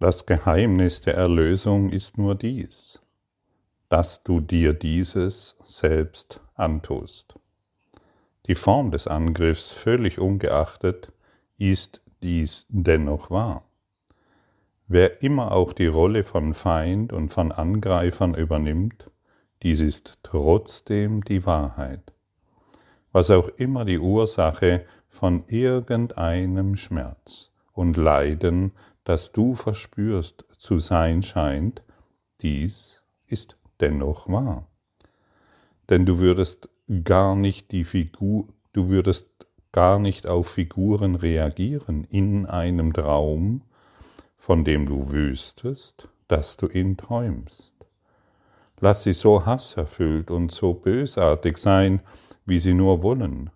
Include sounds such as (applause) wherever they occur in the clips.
Das Geheimnis der Erlösung ist nur dies, dass du dir dieses selbst antust. Die Form des Angriffs völlig ungeachtet ist dies dennoch wahr. Wer immer auch die Rolle von Feind und von Angreifern übernimmt, dies ist trotzdem die Wahrheit. Was auch immer die Ursache von irgendeinem Schmerz und Leiden, das du verspürst, zu sein scheint, dies ist dennoch wahr. Denn du würdest gar nicht die Figur, du würdest gar nicht auf Figuren reagieren in einem Traum, von dem du wüsstest, dass du ihn träumst. Lass sie so hasserfüllt und so bösartig sein, wie sie nur wollen.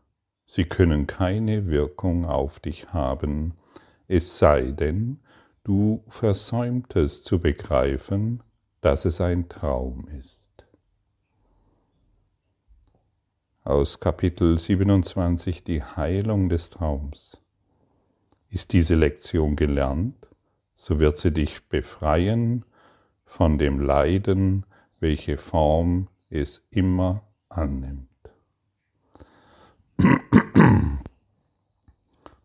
Sie können keine Wirkung auf dich haben, es sei denn, du versäumtest zu begreifen, dass es ein Traum ist. Aus Kapitel 27 Die Heilung des Traums. Ist diese Lektion gelernt, so wird sie dich befreien von dem Leiden, welche Form es immer annimmt. (clears throat)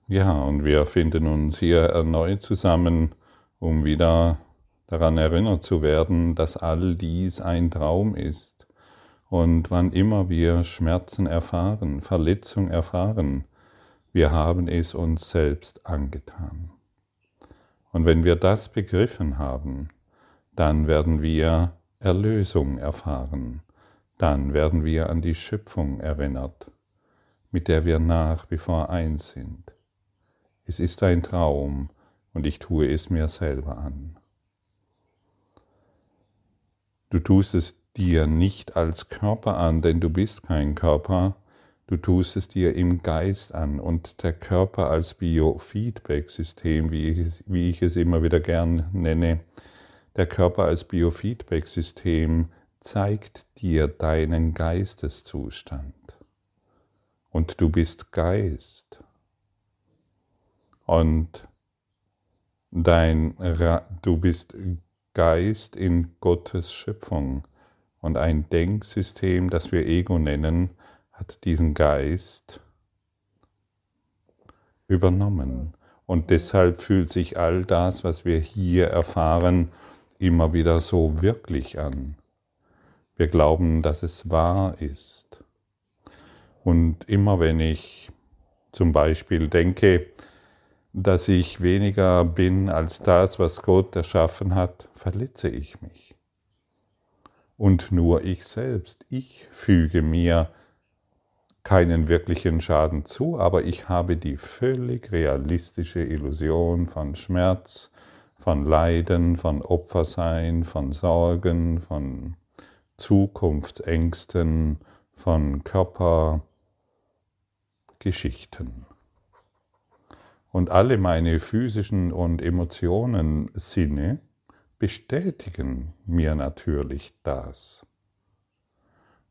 Ja, und wir finden uns hier erneut zusammen, um wieder daran erinnert zu werden, dass all dies ein Traum ist. Und wann immer wir Schmerzen erfahren, Verletzung erfahren, wir haben es uns selbst angetan. Und wenn wir das begriffen haben, dann werden wir Erlösung erfahren, dann werden wir an die Schöpfung erinnert, mit der wir nach wie vor eins sind. Es ist ein Traum und ich tue es mir selber an. Du tust es dir nicht als Körper an, denn du bist kein Körper, du tust es dir im Geist an und der Körper als Biofeedback-System, wie ich, wie ich es immer wieder gern nenne, der Körper als Biofeedback-System zeigt dir deinen Geisteszustand. Und du bist Geist und dein, du bist Geist in Gottes Schöpfung und ein Denksystem, das wir Ego nennen, hat diesen Geist übernommen. Und deshalb fühlt sich all das, was wir hier erfahren, immer wieder so wirklich an. Wir glauben, dass es wahr ist. Und immer wenn ich zum Beispiel denke, dass ich weniger bin als das, was Gott erschaffen hat, verletze ich mich. Und nur ich selbst, ich füge mir keinen wirklichen Schaden zu, aber ich habe die völlig realistische Illusion von Schmerz, von Leiden, von Opfersein, von Sorgen, von Zukunftsängsten, von Körpergeschichten. Und alle meine physischen und Emotionen, Sinne bestätigen mir natürlich das.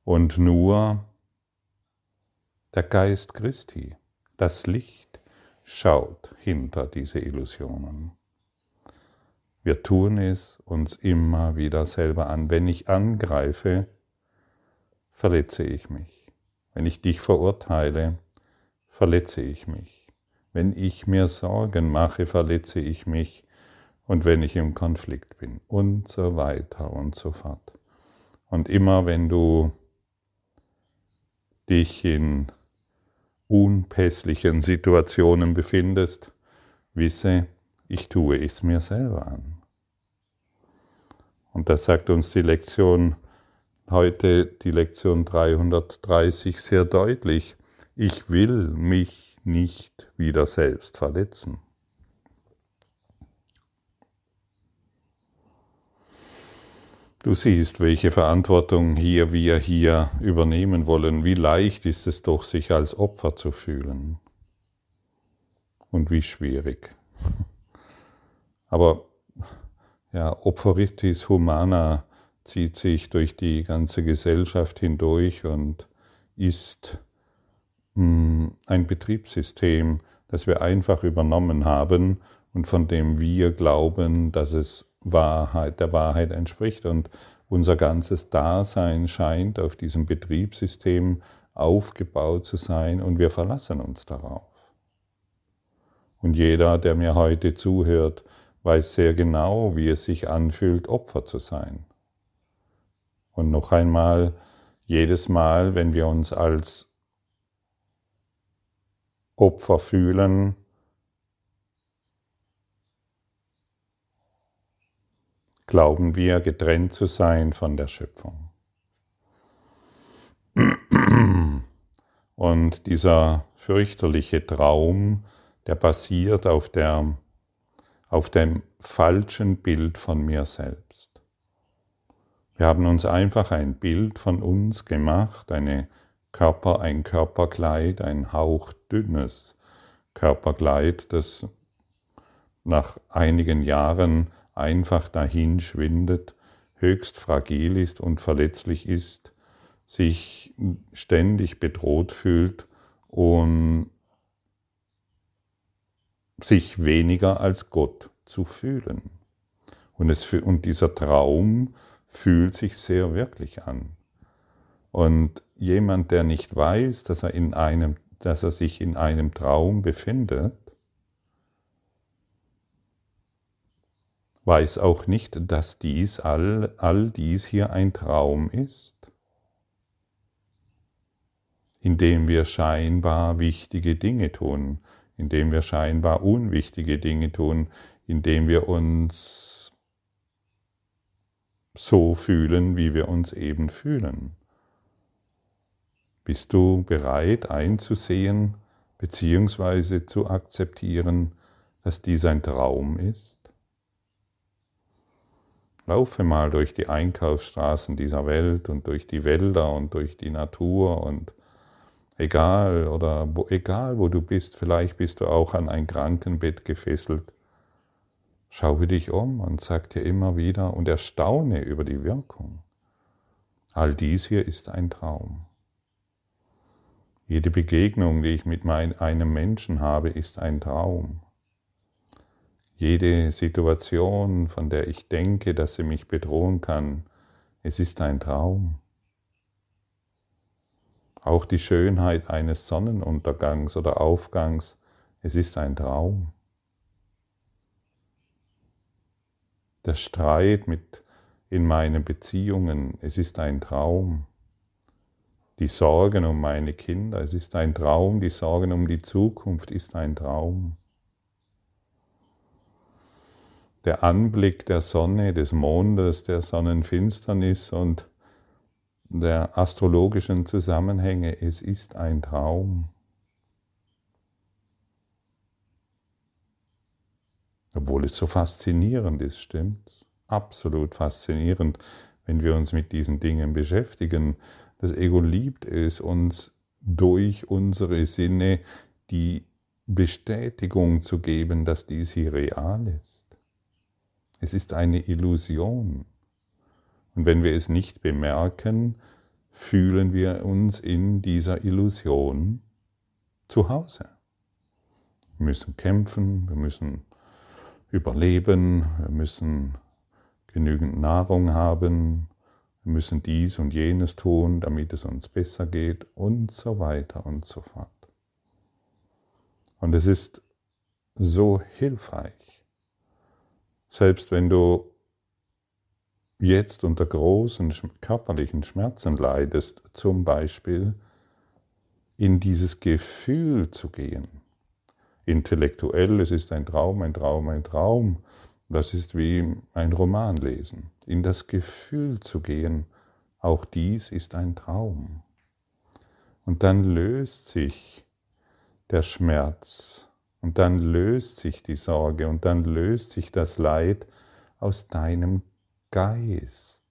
Und nur der Geist Christi, das Licht, schaut hinter diese Illusionen. Wir tun es uns immer wieder selber an. Wenn ich angreife, verletze ich mich. Wenn ich dich verurteile, verletze ich mich. Wenn ich mir Sorgen mache, verletze ich mich und wenn ich im Konflikt bin und so weiter und so fort. Und immer wenn du dich in unpässlichen Situationen befindest, wisse, ich tue es mir selber an. Und das sagt uns die Lektion heute, die Lektion 330 sehr deutlich. Ich will mich nicht wieder selbst verletzen. Du siehst, welche Verantwortung hier wir hier übernehmen wollen. Wie leicht ist es doch, sich als Opfer zu fühlen. Und wie schwierig. (laughs) Aber ja, Opferitis humana zieht sich durch die ganze Gesellschaft hindurch und ist ein Betriebssystem, das wir einfach übernommen haben und von dem wir glauben, dass es Wahrheit, der Wahrheit entspricht. Und unser ganzes Dasein scheint auf diesem Betriebssystem aufgebaut zu sein und wir verlassen uns darauf. Und jeder, der mir heute zuhört, weiß sehr genau, wie es sich anfühlt, Opfer zu sein. Und noch einmal, jedes Mal, wenn wir uns als Opfer fühlen, glauben wir getrennt zu sein von der Schöpfung. Und dieser fürchterliche Traum, der basiert auf, der, auf dem falschen Bild von mir selbst. Wir haben uns einfach ein Bild von uns gemacht, eine Körper, ein Körperkleid, ein hauchdünnes Körperkleid, das nach einigen Jahren einfach dahin schwindet, höchst fragil ist und verletzlich ist, sich ständig bedroht fühlt und sich weniger als Gott zu fühlen. Und, es, und dieser Traum fühlt sich sehr wirklich an. Und jemand, der nicht weiß, dass er, in einem, dass er sich in einem Traum befindet, weiß auch nicht, dass dies all, all dies hier ein Traum ist, in dem wir scheinbar wichtige Dinge tun, in dem wir scheinbar unwichtige Dinge tun, in dem wir uns so fühlen, wie wir uns eben fühlen. Bist du bereit einzusehen bzw. zu akzeptieren, dass dies ein Traum ist? Laufe mal durch die Einkaufsstraßen dieser Welt und durch die Wälder und durch die Natur und egal oder wo, egal wo du bist, vielleicht bist du auch an ein Krankenbett gefesselt. Schaue dich um und sag dir immer wieder und erstaune über die Wirkung. All dies hier ist ein Traum. Jede Begegnung, die ich mit einem Menschen habe, ist ein Traum. Jede Situation, von der ich denke, dass sie mich bedrohen kann, es ist ein Traum. Auch die Schönheit eines Sonnenuntergangs oder Aufgangs, es ist ein Traum. Der Streit mit in meinen Beziehungen, es ist ein Traum. Die Sorgen um meine Kinder, es ist ein Traum. Die Sorgen um die Zukunft ist ein Traum der Anblick der Sonne, des Mondes, der Sonnenfinsternis und der astrologischen Zusammenhänge, es ist ein Traum. Obwohl es so faszinierend ist, stimmt's? Absolut faszinierend, wenn wir uns mit diesen Dingen beschäftigen. Das Ego liebt es, uns durch unsere Sinne die Bestätigung zu geben, dass dies hier real ist. Es ist eine Illusion. Und wenn wir es nicht bemerken, fühlen wir uns in dieser Illusion zu Hause. Wir müssen kämpfen, wir müssen überleben, wir müssen genügend Nahrung haben, wir müssen dies und jenes tun, damit es uns besser geht und so weiter und so fort. Und es ist so hilfreich, selbst wenn du jetzt unter großen körperlichen Schmerzen leidest, zum Beispiel in dieses Gefühl zu gehen. Intellektuell, es ist ein Traum, ein Traum, ein Traum. Das ist wie ein Roman lesen. In das Gefühl zu gehen, auch dies ist ein Traum. Und dann löst sich der Schmerz und dann löst sich die Sorge und dann löst sich das Leid aus deinem Geist.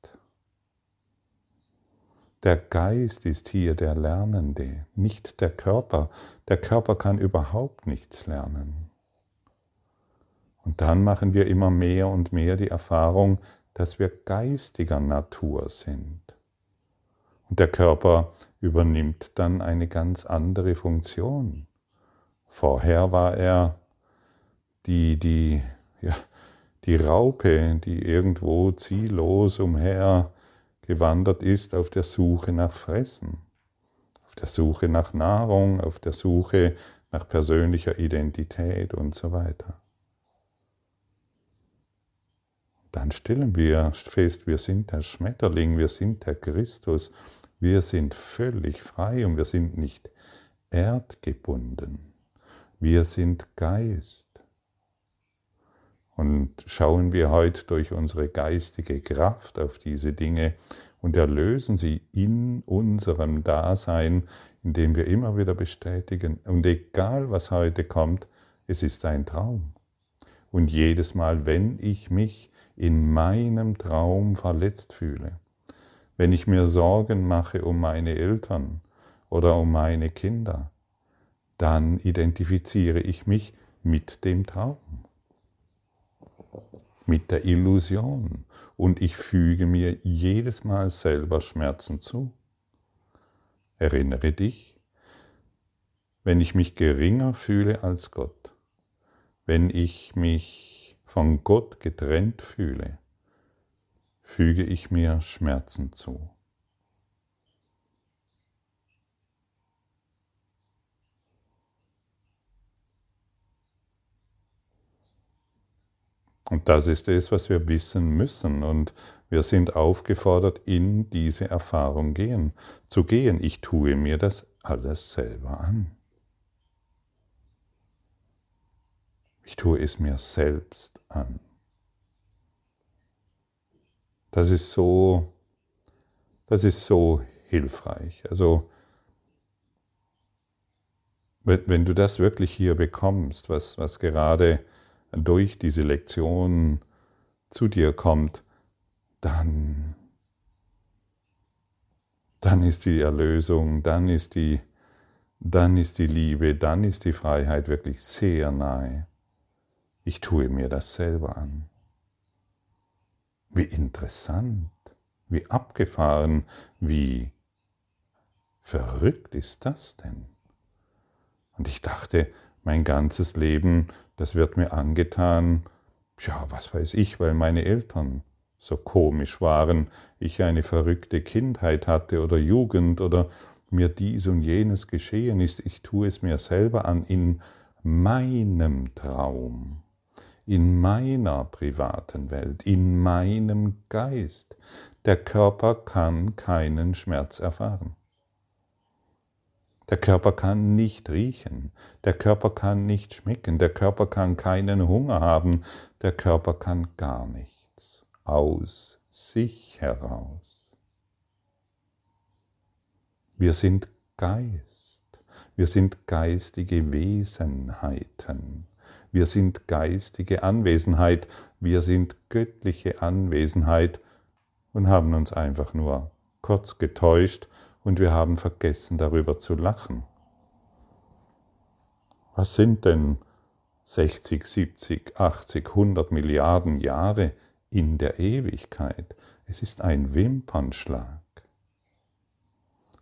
Der Geist ist hier der Lernende, nicht der Körper. Der Körper kann überhaupt nichts lernen. Und dann machen wir immer mehr und mehr die Erfahrung, dass wir geistiger Natur sind. Und der Körper übernimmt dann eine ganz andere Funktion. Vorher war er die, die, ja, die Raupe, die irgendwo ziellos umher gewandert ist auf der Suche nach Fressen, auf der Suche nach Nahrung, auf der Suche nach persönlicher Identität und so weiter. Dann stellen wir fest, wir sind der Schmetterling, wir sind der Christus, wir sind völlig frei und wir sind nicht erdgebunden. Wir sind Geist. Und schauen wir heute durch unsere geistige Kraft auf diese Dinge und erlösen sie in unserem Dasein, indem wir immer wieder bestätigen, und egal was heute kommt, es ist ein Traum. Und jedes Mal, wenn ich mich in meinem Traum verletzt fühle, wenn ich mir Sorgen mache um meine Eltern oder um meine Kinder, dann identifiziere ich mich mit dem Traum, mit der Illusion und ich füge mir jedes Mal selber Schmerzen zu. Erinnere dich, wenn ich mich geringer fühle als Gott, wenn ich mich von Gott getrennt fühle, füge ich mir Schmerzen zu. Und das ist es, was wir wissen müssen. Und wir sind aufgefordert, in diese Erfahrung gehen, zu gehen. Ich tue mir das alles selber an. Ich tue es mir selbst an. Das ist so, das ist so hilfreich. Also, wenn, du das wirklich hier bekommst, was, was gerade durch diese Lektion zu dir kommt, dann, dann ist die Erlösung, dann ist die, dann ist die Liebe, dann ist die Freiheit wirklich sehr nahe. Ich tue mir das selber an. Wie interessant, wie abgefahren, wie verrückt ist das denn? Und ich dachte, mein ganzes Leben das wird mir angetan, ja, was weiß ich, weil meine Eltern so komisch waren, ich eine verrückte Kindheit hatte oder Jugend oder mir dies und jenes geschehen ist, ich tue es mir selber an in meinem Traum, in meiner privaten Welt, in meinem Geist. Der Körper kann keinen Schmerz erfahren. Der Körper kann nicht riechen, der Körper kann nicht schmecken, der Körper kann keinen Hunger haben, der Körper kann gar nichts aus sich heraus. Wir sind Geist, wir sind geistige Wesenheiten, wir sind geistige Anwesenheit, wir sind göttliche Anwesenheit und haben uns einfach nur kurz getäuscht und wir haben vergessen darüber zu lachen. Was sind denn 60, 70, 80, 100 Milliarden Jahre in der Ewigkeit? Es ist ein Wimpernschlag.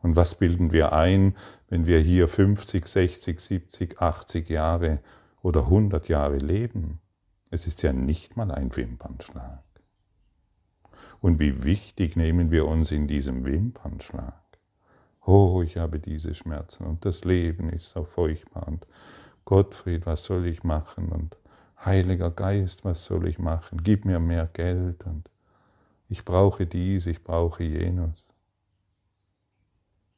Und was bilden wir ein, wenn wir hier 50, 60, 70, 80 Jahre oder 100 Jahre leben? Es ist ja nicht mal ein Wimpernschlag. Und wie wichtig nehmen wir uns in diesem Wimpernschlag? oh, ich habe diese Schmerzen und das Leben ist so furchtbar und Gottfried, was soll ich machen und Heiliger Geist, was soll ich machen? Gib mir mehr Geld und ich brauche dies, ich brauche jenes.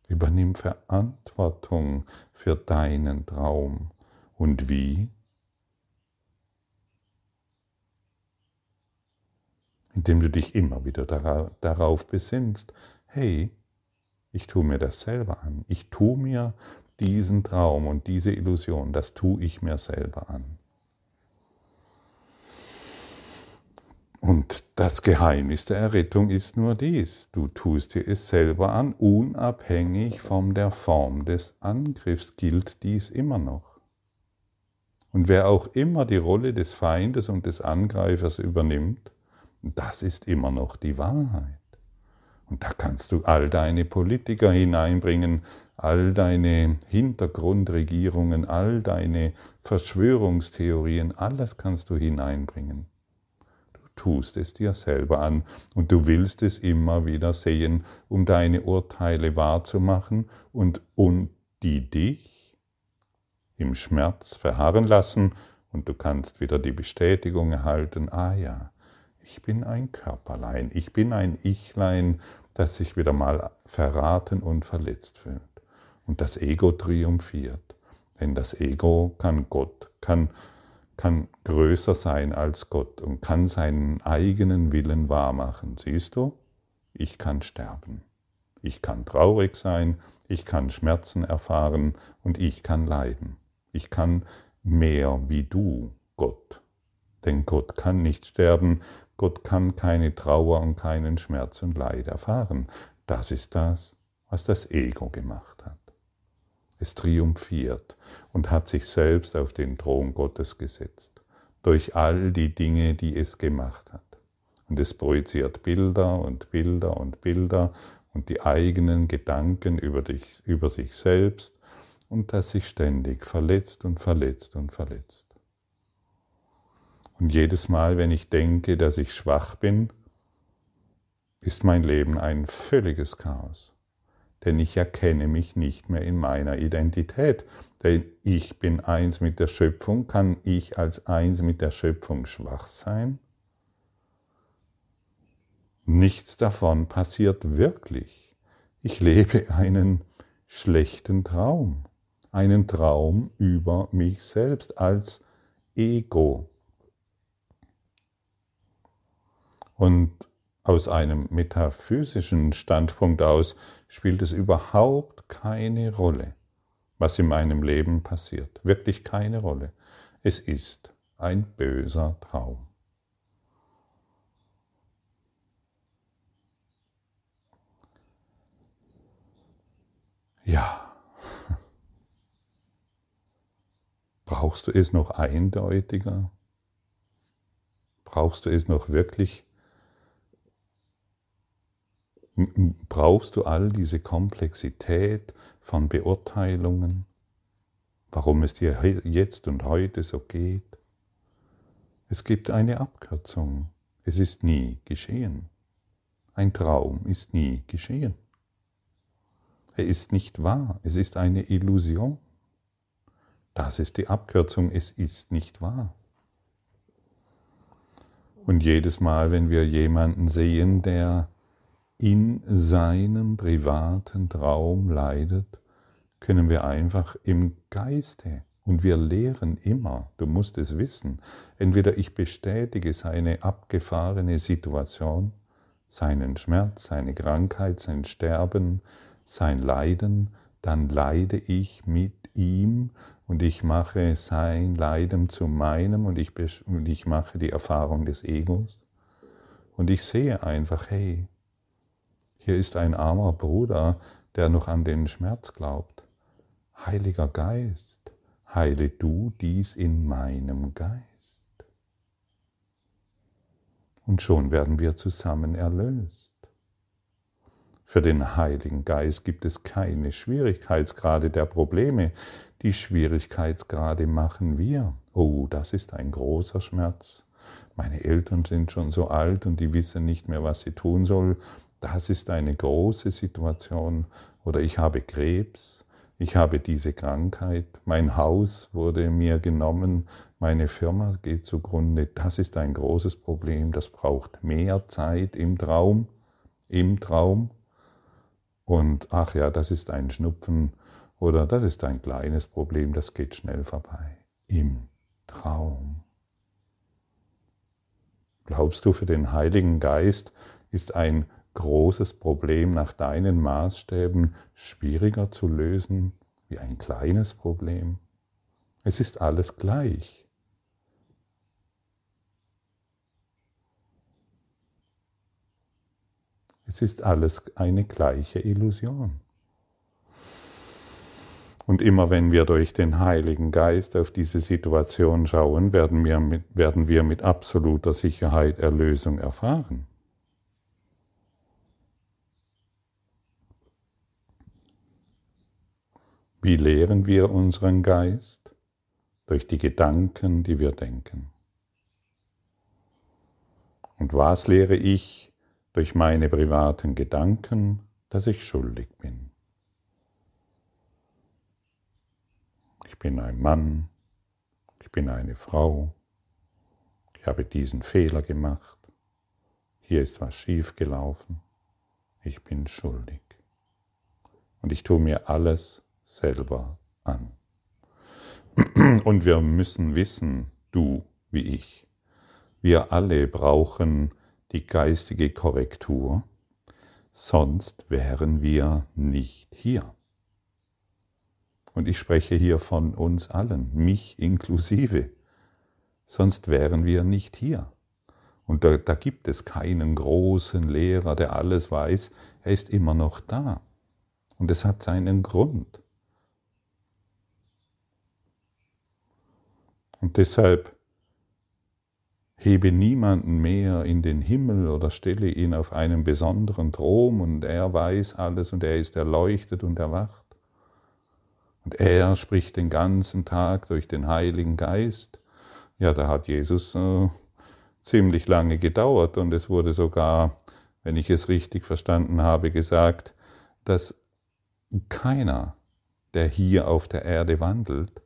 Übernimm Verantwortung für deinen Traum. Und wie? Indem du dich immer wieder darauf besinnst, hey, ich tue mir das selber an. Ich tue mir diesen Traum und diese Illusion, das tue ich mir selber an. Und das Geheimnis der Errettung ist nur dies. Du tust dir es selber an, unabhängig von der Form des Angriffs gilt dies immer noch. Und wer auch immer die Rolle des Feindes und des Angreifers übernimmt, das ist immer noch die Wahrheit. Und da kannst du all deine Politiker hineinbringen, all deine Hintergrundregierungen, all deine Verschwörungstheorien, alles kannst du hineinbringen. Du tust es dir selber an und du willst es immer wieder sehen, um deine Urteile wahrzumachen und, und die dich im Schmerz verharren lassen und du kannst wieder die Bestätigung erhalten, ah ja, ich bin ein Körperlein, ich bin ein Ichlein, das sich wieder mal verraten und verletzt fühlt. Und das Ego triumphiert. Denn das Ego kann Gott, kann, kann größer sein als Gott und kann seinen eigenen Willen wahrmachen. Siehst du? Ich kann sterben. Ich kann traurig sein, ich kann Schmerzen erfahren und ich kann leiden. Ich kann mehr wie du, Gott. Denn Gott kann nicht sterben, Gott kann keine Trauer und keinen Schmerz und Leid erfahren. Das ist das, was das Ego gemacht hat. Es triumphiert und hat sich selbst auf den Thron Gottes gesetzt, durch all die Dinge, die es gemacht hat. Und es projiziert Bilder und Bilder und Bilder und die eigenen Gedanken über, dich, über sich selbst und das sich ständig verletzt und verletzt und verletzt. Und jedes Mal, wenn ich denke, dass ich schwach bin, ist mein Leben ein völliges Chaos denn ich erkenne mich nicht mehr in meiner Identität. Denn ich bin eins mit der Schöpfung. Kann ich als eins mit der Schöpfung schwach sein? Nichts davon passiert wirklich. Ich lebe einen schlechten Traum, einen Traum über mich selbst als Ego. Und aus einem metaphysischen Standpunkt aus spielt es überhaupt keine Rolle, was in meinem Leben passiert. Wirklich keine Rolle. Es ist ein böser Traum. Ja. Brauchst du es noch eindeutiger? Brauchst du es noch wirklich brauchst du all diese Komplexität von Beurteilungen, warum es dir jetzt und heute so geht. Es gibt eine Abkürzung. Es ist nie geschehen. Ein Traum ist nie geschehen. Er ist nicht wahr. Es ist eine Illusion. Das ist die Abkürzung. Es ist nicht wahr. Und jedes Mal, wenn wir jemanden sehen, der in seinem privaten Traum leidet, können wir einfach im Geiste, und wir lehren immer, du musst es wissen, entweder ich bestätige seine abgefahrene Situation, seinen Schmerz, seine Krankheit, sein Sterben, sein Leiden, dann leide ich mit ihm und ich mache sein Leiden zu meinem und ich, und ich mache die Erfahrung des Egos. Und ich sehe einfach, hey, hier ist ein armer Bruder, der noch an den Schmerz glaubt. Heiliger Geist, heile du dies in meinem Geist. Und schon werden wir zusammen erlöst. Für den Heiligen Geist gibt es keine Schwierigkeitsgrade der Probleme. Die Schwierigkeitsgrade machen wir. Oh, das ist ein großer Schmerz. Meine Eltern sind schon so alt und die wissen nicht mehr, was sie tun sollen das ist eine große Situation. Oder ich habe Krebs, ich habe diese Krankheit, mein Haus wurde mir genommen, meine Firma geht zugrunde, das ist ein großes Problem, das braucht mehr Zeit im Traum, im Traum. Und ach ja, das ist ein Schnupfen oder das ist ein kleines Problem, das geht schnell vorbei. Im Traum. Glaubst du, für den Heiligen Geist ist ein großes Problem nach deinen Maßstäben schwieriger zu lösen wie ein kleines Problem? Es ist alles gleich. Es ist alles eine gleiche Illusion. Und immer wenn wir durch den Heiligen Geist auf diese Situation schauen, werden wir mit, werden wir mit absoluter Sicherheit Erlösung erfahren. Wie lehren wir unseren Geist? Durch die Gedanken, die wir denken. Und was lehre ich durch meine privaten Gedanken, dass ich schuldig bin? Ich bin ein Mann, ich bin eine Frau, ich habe diesen Fehler gemacht, hier ist was schiefgelaufen, ich bin schuldig. Und ich tue mir alles selber an. (clears throat) Und wir müssen wissen, du wie ich, wir alle brauchen die geistige Korrektur, sonst wären wir nicht hier. Und ich spreche hier von uns allen, mich inklusive. Sonst wären wir nicht hier. Und da, da, gibt es keinen großen Lehrer, der alles weiß. Er ist immer noch da. Und es hat seinen Grund. Und deshalb hebe niemanden mehr in den Himmel oder stelle ihn auf einen besonderen Thron und er weiß alles und er ist erleuchtet und erwacht. Und er spricht den ganzen Tag durch den Heiligen Geist. Ja, da hat Jesus äh, ziemlich lange gedauert und es wurde sogar, wenn ich es richtig verstanden habe, gesagt, dass keiner, der hier auf der Erde wandelt,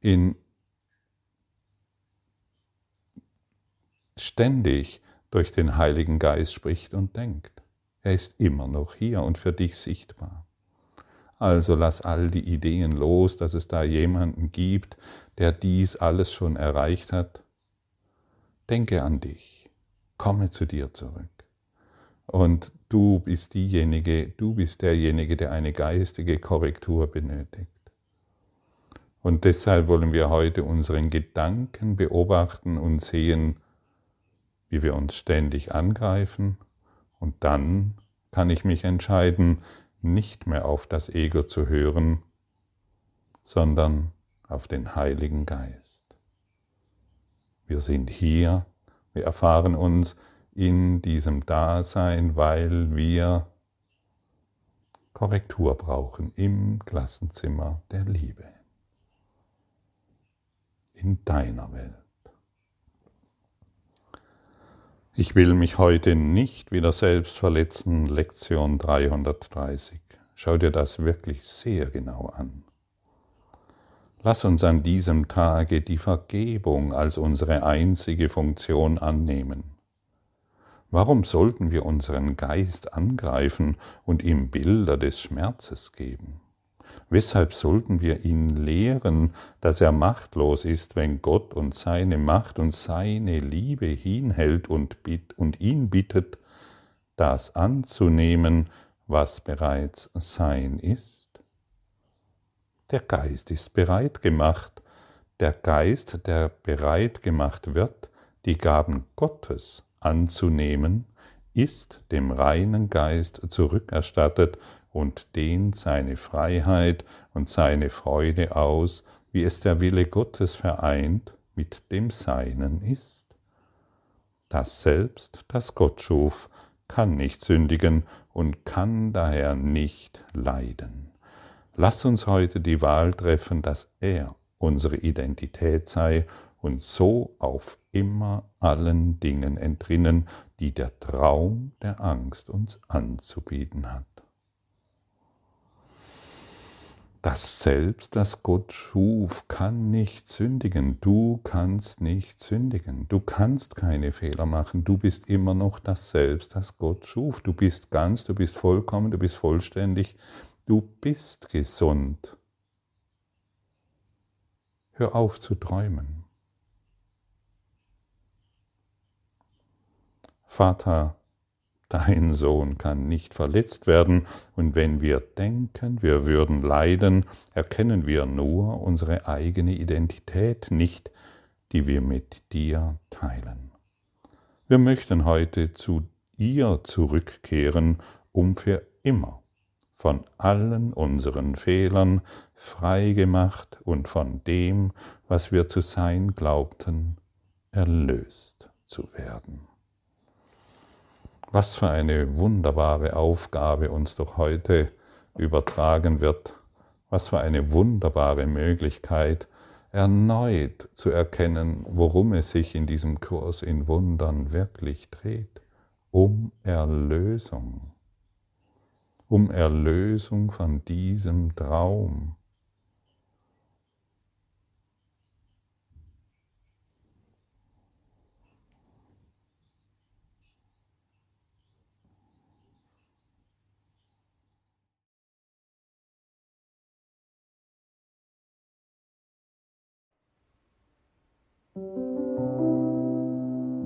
in ständig durch den Heiligen Geist spricht und denkt. Er ist immer noch hier und für dich sichtbar. Also lass all die Ideen los, dass es da jemanden gibt, der dies alles schon erreicht hat. Denke an dich. Komme zu dir zurück. Und du bist diejenige, du bist derjenige, der eine geistige Korrektur benötigt. Und deshalb wollen wir heute unseren Gedanken beobachten und sehen, wie wir uns ständig angreifen. Und dann kann ich mich entscheiden, nicht mehr auf das Ego zu hören, sondern auf den Heiligen Geist. Wir sind hier, wir erfahren uns in diesem Dasein, weil wir Korrektur brauchen im Klassenzimmer der Liebe, in deiner Welt. Ich will mich heute nicht wieder selbst verletzen, Lektion 330. Schau dir das wirklich sehr genau an. Lass uns an diesem Tage die Vergebung als unsere einzige Funktion annehmen. Warum sollten wir unseren Geist angreifen und ihm Bilder des Schmerzes geben? Weshalb sollten wir ihn lehren, dass er machtlos ist, wenn Gott und seine Macht und seine Liebe hinhält und, und ihn bittet, das anzunehmen, was bereits sein ist? Der Geist ist bereit gemacht. Der Geist, der bereit gemacht wird, die Gaben Gottes anzunehmen, ist dem reinen Geist zurückerstattet und dehnt seine Freiheit und seine Freude aus, wie es der Wille Gottes vereint mit dem Seinen ist. Das Selbst, das Gott schuf, kann nicht sündigen und kann daher nicht leiden. Lass uns heute die Wahl treffen, dass er unsere Identität sei und so auf immer allen Dingen entrinnen, die der Traum der Angst uns anzubieten hat. Das Selbst, das Gott schuf, kann nicht sündigen. Du kannst nicht sündigen. Du kannst keine Fehler machen. Du bist immer noch das Selbst, das Gott schuf. Du bist ganz, du bist vollkommen, du bist vollständig. Du bist gesund. Hör auf zu träumen. Vater, Dein Sohn kann nicht verletzt werden, und wenn wir denken, wir würden leiden, erkennen wir nur unsere eigene Identität nicht, die wir mit dir teilen. Wir möchten heute zu ihr zurückkehren, um für immer von allen unseren Fehlern frei gemacht und von dem, was wir zu sein glaubten, erlöst zu werden. Was für eine wunderbare Aufgabe uns doch heute übertragen wird Was für eine wunderbare Möglichkeit, erneut zu erkennen, worum es sich in diesem Kurs in Wundern wirklich dreht. Um Erlösung. Um Erlösung von diesem Traum.